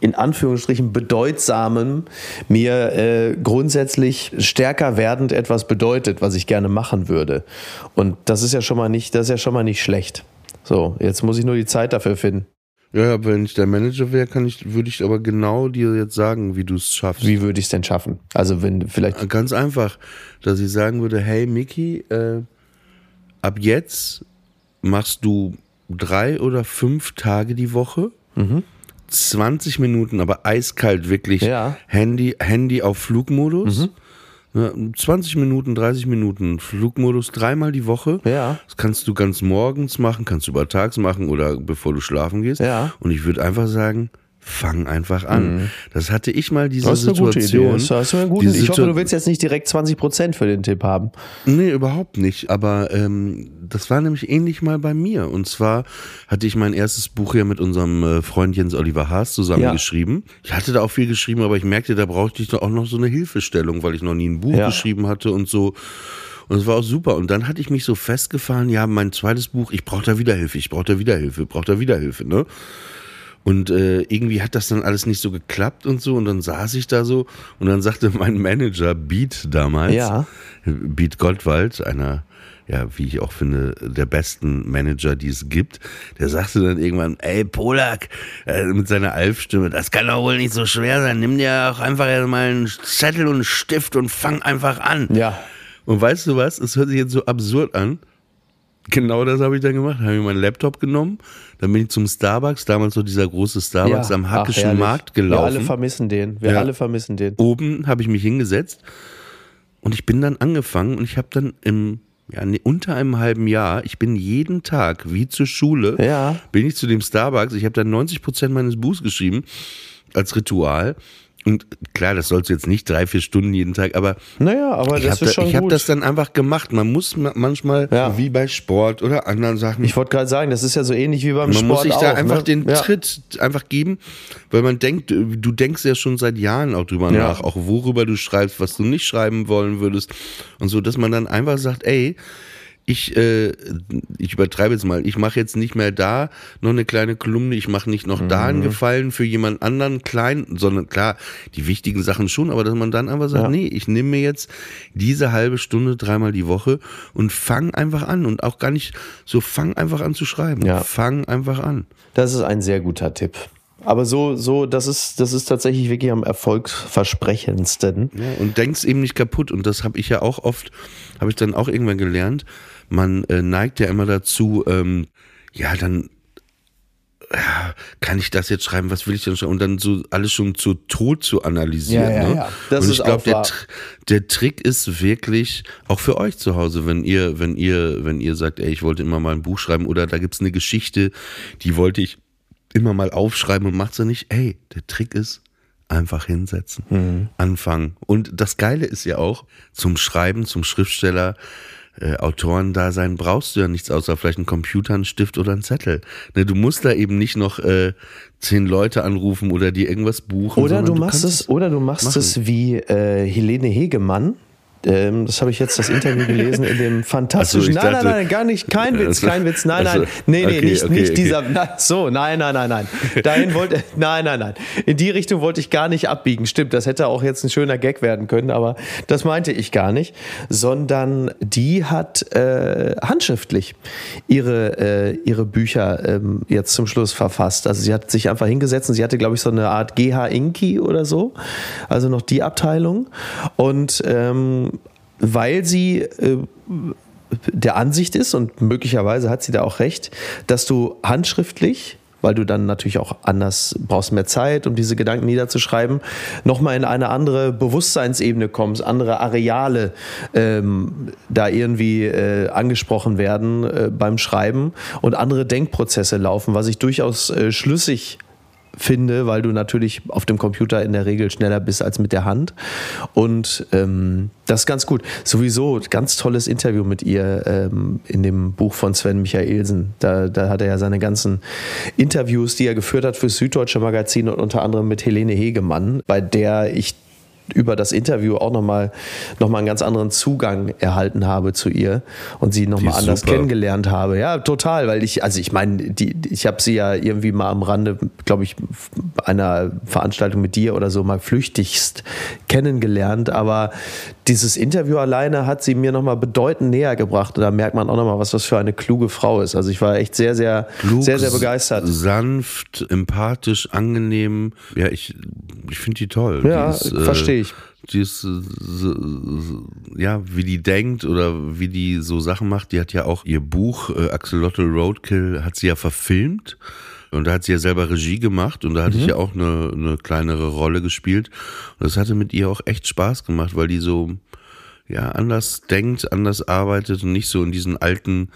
in Anführungsstrichen bedeutsamem mir äh, grundsätzlich stärker werdend etwas bedeutet, was ich gerne machen würde. Und das ist ja schon mal nicht, das ist ja schon mal nicht schlecht. So, jetzt muss ich nur die Zeit dafür finden. Ja, wenn ich der Manager wäre, kann ich, würde ich aber genau dir jetzt sagen, wie du es schaffst. Wie würde ich es denn schaffen? Also wenn vielleicht Ganz einfach, dass ich sagen würde, hey Miki, äh, ab jetzt machst du drei oder fünf Tage die Woche, 20 Minuten, aber eiskalt wirklich, Ja. Mhm. Handy, Handy auf Flugmodus. Ja, 20 Minuten, 30 Minuten Flugmodus dreimal die Woche. Ja. Das kannst du ganz morgens machen, kannst du übertags machen oder bevor du schlafen gehst. Ja. Und ich würde einfach sagen, fang einfach an. Das hatte ich mal diese Mhm. das ist eine gute Idee. Situation. Das hast du einen guten, diese ich hoffe, du willst jetzt nicht direkt 20 Prozent für den Tipp haben. Nee, überhaupt nicht. Aber ähm, das war nämlich ähnlich mal bei mir. Und zwar hatte ich mein erstes Buch ja mit unserem äh, Freund Jens Oliver Haas zusammen Ja. geschrieben. Ich hatte da auch viel geschrieben, aber ich merkte, da brauchte ich doch auch noch so eine Hilfestellung, weil ich noch nie ein Buch Ja. geschrieben hatte und so. Und es war auch super. Und dann hatte ich mich so festgefahren, ja, mein zweites Buch, ich brauche da wieder Hilfe, ich brauche da wieder Hilfe, brauche da wieder Hilfe, ne? Und äh, irgendwie hat das dann alles nicht so geklappt und so. Und dann saß ich da so und dann sagte mein Manager Beat damals, Ja. Beat Goldwald, einer, ja, wie ich auch finde, der besten Manager, die es gibt, der sagte dann irgendwann, ey Polak, äh, mit seiner Alfstimme, das kann doch wohl nicht so schwer sein. Nimm dir auch einfach mal einen Zettel und einen Stift und fang einfach an. Ja. Und weißt du was? Es hört sich jetzt so absurd an. genau das habe ich dann gemacht. Habe ich meinen Laptop genommen, dann bin ich zum Starbucks, damals so dieser große Starbucks am Hackischen ach, Markt gelaufen. Wir alle vermissen den. Wir Ja. alle vermissen den. Oben habe ich mich hingesetzt und ich bin dann angefangen und ich habe dann im ja, unter einem halben Jahr, ich bin jeden Tag, wie zur Schule, Ja. bin ich zu dem Starbucks. Ich habe dann 90 Prozent meines Buchs geschrieben als Ritual. Und klar, das sollst du jetzt nicht drei, vier Stunden jeden Tag, aber Naja, aber ich das habe ist schon da, hab gut. das dann einfach gemacht. Man muss ma- manchmal, Ja. wie bei Sport oder anderen Sachen, ich wollte gerade sagen, das ist ja so ähnlich wie beim man Sport muss sich da auch, einfach ne? den ja. Tritt einfach geben, weil man denkt, äh, du denkst ja schon seit Jahren auch drüber Ja. nach, auch worüber du schreibst, was du nicht schreiben wollen würdest und so, dass man dann einfach sagt, ey, ich, äh, ich übertreibe jetzt mal, ich mache jetzt nicht mehr da noch eine kleine Kolumne, ich mache nicht noch da Mhm. einen Gefallen für jemand anderen klein, sondern klar, die wichtigen Sachen schon, aber dass man dann einfach sagt, Ja. nee, ich nehme mir jetzt diese halbe Stunde dreimal die Woche und fang einfach an und auch gar nicht so, fang einfach an zu schreiben. Ja. Fang einfach an. Das ist ein sehr guter Tipp. Aber so, so, das ist, das ist tatsächlich wirklich am erfolgsversprechendsten. Ja, und denkst eben nicht kaputt. Und das habe ich ja auch oft, habe ich dann auch irgendwann gelernt. Man äh, neigt ja immer dazu, ähm, ja, dann ja, kann ich das jetzt schreiben, was will ich denn schreiben? Und dann so alles schon zu tot zu analysieren. Ja, ja, ne? ja. Das und ich glaube, der, der Trick ist wirklich, auch für euch zu Hause, wenn ihr, wenn ihr, wenn ihr sagt, ey, ich wollte immer mal ein Buch schreiben oder da gibt's eine Geschichte, die wollte ich immer mal aufschreiben und macht sie nicht. Ey, der Trick ist, einfach hinsetzen, Mhm. anfangen. Und das Geile ist ja auch, zum Schreiben, zum Schriftsteller, äh, Autorendasein brauchst du ja nichts außer vielleicht einen Computer, einen Stift oder einen Zettel. Ne, du musst da eben nicht noch äh, zehn Leute anrufen oder dir irgendwas buchen. Oder du machst kannst es, oder du machst machen. es wie äh, Helene Hegemann. Ähm, das habe ich jetzt das Interview gelesen in dem fantastischen. So, nein, dachte- nein, nein, gar nicht, kein Witz, kein Witz. Nein, also, nein, nee, nee, okay, nicht, okay, nicht okay. dieser. Na, so, nein, nein, nein, nein. Dahin wollte, nein, nein, nein. In die Richtung wollte ich gar nicht abbiegen. Stimmt, das hätte auch jetzt ein schöner Gag werden können, aber das meinte ich gar nicht. Sondern die hat äh, handschriftlich ihre äh, ihre Bücher ähm, jetzt zum Schluss verfasst. Also sie hat sich einfach hingesetzt und sie hatte, glaube ich, so eine Art GH Inki oder so, also noch die Abteilung und ähm, weil sie äh, der Ansicht ist und möglicherweise hat sie da auch recht, dass du handschriftlich weil du dann natürlich auch anders brauchst mehr Zeit, um diese Gedanken niederzuschreiben, nochmal in eine andere Bewusstseinsebene kommst, andere Areale ähm, da irgendwie äh, angesprochen werden äh, beim Schreiben und andere Denkprozesse laufen, was ich durchaus äh, schlüssig finde, weil du natürlich auf dem Computer in der Regel schneller bist als mit der Hand. Und ähm, das ist ganz gut. Sowieso ganz tolles Interview mit ihr ähm, in dem Buch von Sven Michaelsen. Da, da hat er ja seine ganzen Interviews, die er geführt hat fürs Süddeutsche Magazin und unter anderem mit Helene Hegemann, bei der ich über das Interview auch nochmal noch mal einen ganz anderen Zugang erhalten habe zu ihr und sie nochmal anders super. kennengelernt habe. Ja, total, weil ich, also ich meine, die, ich habe sie ja irgendwie mal am Rande, glaube ich, einer Veranstaltung mit dir oder so mal flüchtigst kennengelernt, aber dieses Interview alleine hat sie mir nochmal bedeutend näher gebracht und da merkt man auch nochmal, was das für eine kluge Frau ist. Also ich war echt sehr, sehr, Klug, sehr, sehr begeistert. Sanft, empathisch, angenehm. Ja, ich, ich finde die toll. Ja, die ist, äh, verstehe ich. Die ist, äh, ja, wie die denkt oder wie die so Sachen macht. Die hat ja auch ihr Buch äh, Axolotl Roadkill hat sie ja verfilmt. Und da hat sie ja selber Regie gemacht und da hatte Mhm. ich ja auch eine, eine kleinere Rolle gespielt. Und das hatte mit ihr auch echt Spaß gemacht, weil die so, ja, anders denkt, anders arbeitet und nicht so in diesen alten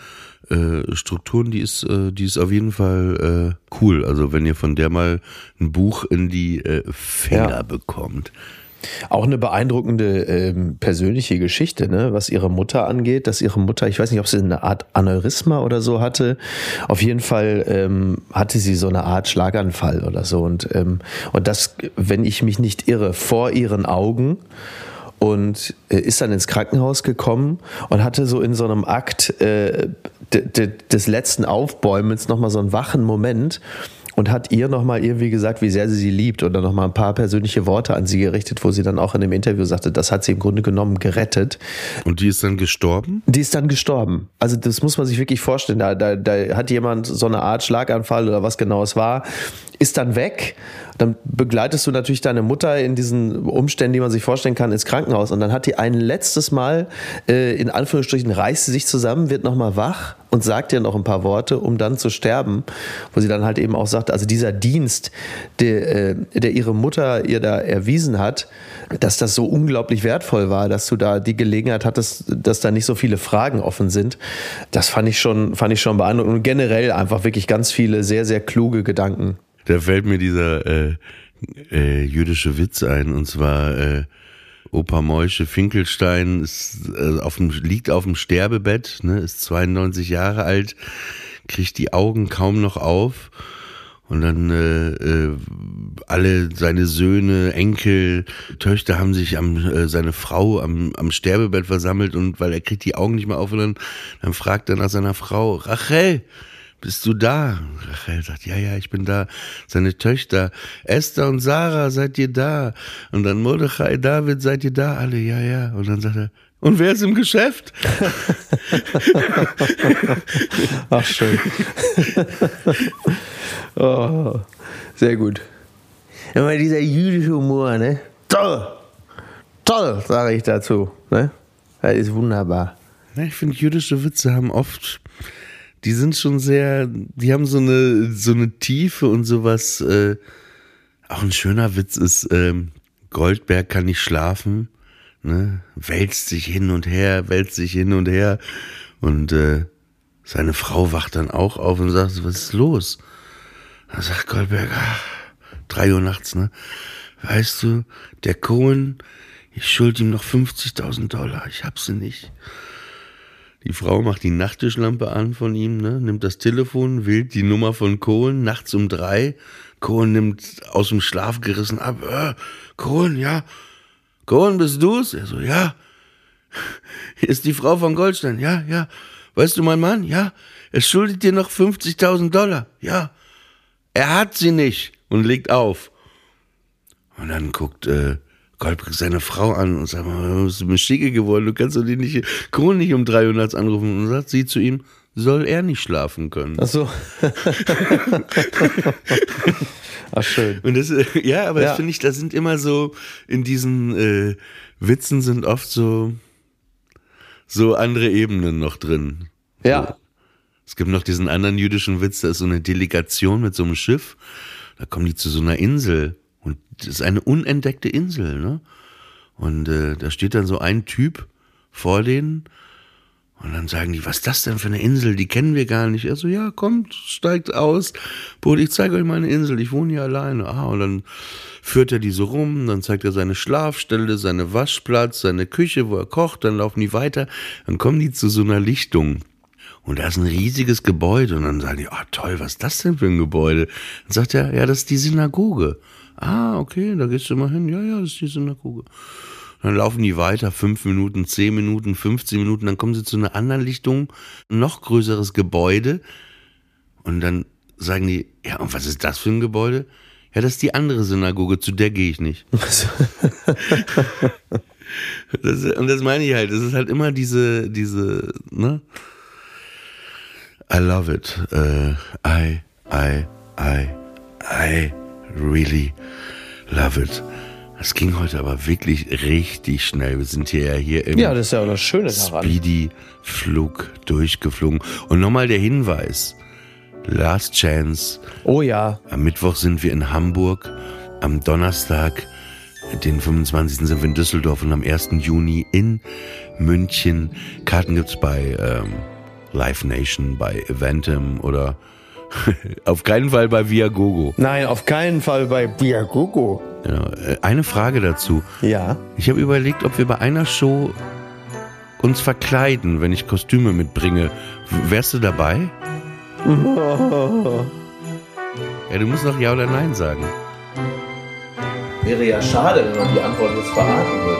äh, Strukturen, die ist, äh, die ist auf jeden Fall äh, cool. Also wenn ihr von der mal ein Buch in die äh, Finger Ja. bekommt. Auch eine beeindruckende ähm, persönliche Geschichte, ne? was ihre Mutter angeht, dass ihre Mutter, ich weiß nicht, ob sie eine Art Aneurysma oder so hatte. Auf jeden Fall ähm, hatte sie so eine Art Schlaganfall oder so. Und, ähm, und das, wenn ich mich nicht irre, vor ihren Augen und äh, ist dann ins Krankenhaus gekommen und hatte so in so einem Akt äh, de, de, des letzten Aufbäumens nochmal so einen wachen Moment und hat ihr nochmal irgendwie gesagt, wie sehr sie sie liebt oder nochmal ein paar persönliche Worte an sie gerichtet, wo sie dann auch in dem Interview sagte, das hat sie im Grunde genommen gerettet. Und die ist dann gestorben? Die ist dann gestorben. Also das muss man sich wirklich vorstellen. Da, da, da hat jemand so eine Art Schlaganfall oder was genau es war, ist dann weg. Dann begleitest du natürlich deine Mutter in diesen Umständen, die man sich vorstellen kann, ins Krankenhaus. Und dann hat die ein letztes Mal, äh, in Anführungsstrichen, reißt sie sich zusammen, wird nochmal wach und sagt ihr noch ein paar Worte, um dann zu sterben. Wo sie dann halt eben auch sagt, also dieser Dienst, der, äh, der ihre Mutter ihr da erwiesen hat, dass das so unglaublich wertvoll war, dass du da die Gelegenheit hattest, dass da nicht so viele Fragen offen sind. Das fand ich schon, fand ich schon beeindruckend und generell einfach wirklich ganz viele sehr, sehr kluge Gedanken. Da fällt mir dieser äh, äh, jüdische Witz ein und zwar äh, Opa Moische Finkelstein ist, äh, auf dem, liegt auf dem Sterbebett, ne, ist 92 Jahre alt, kriegt die Augen kaum noch auf. Und dann äh, äh, alle seine Söhne, Enkel, Töchter haben sich am äh, seine Frau am, am Sterbebett versammelt und weil er kriegt die Augen nicht mehr auf und dann, dann fragt er nach seiner Frau, Rachel, bist du da? Rachel sagt, ja, ja, ich bin da. Seine Töchter, Esther und Sarah, seid ihr da? Und dann Mordechai, David, seid ihr da? Alle, ja, ja. Und dann sagt er, und wer ist im Geschäft? Ach, schön. oh, sehr gut. Immer dieser jüdische Humor, ne? Toll! Toll, sage ich dazu. Ne? Das ist wunderbar. Ich finde, jüdische Witze haben oft, die sind schon sehr, die haben so eine, so eine Tiefe und sowas. Äh, auch ein schöner Witz ist, ähm, Goldberg kann nicht schlafen, ne? wälzt sich hin und her, wälzt sich hin und her. Und äh, seine Frau wacht dann auch auf und sagt, was ist los? Dann sagt Goldberg, ach, drei Uhr nachts, ne? Weißt du, der Cohen, ich schuld ihm noch 50.000 Dollar, ich hab sie nicht. Die Frau macht die Nachttischlampe an von ihm, ne? nimmt das Telefon, wählt die Nummer von Cohen, nachts um drei. Cohen nimmt aus dem Schlaf gerissen ab. Äh, Cohen, ja. Cohen, bist du's? Er so, ja. Hier ist die Frau von Goldstein. Ja, ja. Weißt du, mein Mann? Ja. Er schuldet dir noch 50.000 Dollar. Ja. Er hat sie nicht. Und legt auf. Und dann guckt äh, Goldberg seine Frau an und sagt, du bist mir schicke geworden, du kannst doch die nicht, Kron nicht um drei Uhr nachts anrufen. Und sagt sie zu ihm, soll er nicht schlafen können. Ach so. Ach, schön. Und das, ja, aber Ja. das finde ich, da sind immer so, in diesen äh, Witzen sind oft so, so andere Ebenen noch drin. Ja. Es gibt noch diesen anderen jüdischen Witz, da ist so eine Delegation mit so einem Schiff, da kommen die zu so einer Insel und das ist eine unentdeckte Insel, ne? Und äh, da steht dann so ein Typ vor denen und dann sagen die, was ist das denn für eine Insel? Die kennen wir gar nicht. Er so, ja, kommt, steigt aus. Bruder, ich zeige euch meine Insel, ich wohne hier alleine. Ah, und dann führt er die so rum, dann zeigt er seine Schlafstelle, seine Waschplatz, seine Küche, wo er kocht, dann laufen die weiter, dann kommen die zu so einer Lichtung. Und da ist ein riesiges Gebäude. Und dann sagen die, ah toll, was ist das denn für ein Gebäude? Dann sagt er, ja, das ist die Synagoge. Ah, okay, da gehst du mal hin. Ja, ja, das ist die Synagoge. Dann laufen die weiter, fünf Minuten, zehn Minuten, 15 Minuten, dann kommen sie zu einer anderen Lichtung, ein noch größeres Gebäude. Und dann sagen die, ja, und was ist das für ein Gebäude? Ja, das ist die andere Synagoge, zu der gehe ich nicht. Das, und das meine ich halt, es ist halt immer diese, diese, ne? I love it. Uh, I, I, I, I really love it. Es ging heute aber wirklich richtig schnell. Wir sind hier ja hier im Ja, das ist ja das Schöne daran. Speedy-Flug durchgeflogen. Und nochmal der Hinweis. Last Chance. Oh ja. Am Mittwoch sind wir in Hamburg. Am Donnerstag, den 25. sind wir in Düsseldorf und am 1. Juni in München. Karten gibt's bei ähm, Live Nation, bei Eventim oder auf keinen Fall bei Viagogo. Nein, auf keinen Fall bei Biagogo. Ja, äh, eine Frage dazu. Ja. Ich habe überlegt, ob wir bei einer Show uns verkleiden, wenn ich Kostüme mitbringe. W- Wärst du dabei? Ja, du musst noch Ja oder Nein sagen. Wäre ja schade, wenn man die Antwort jetzt verraten würde.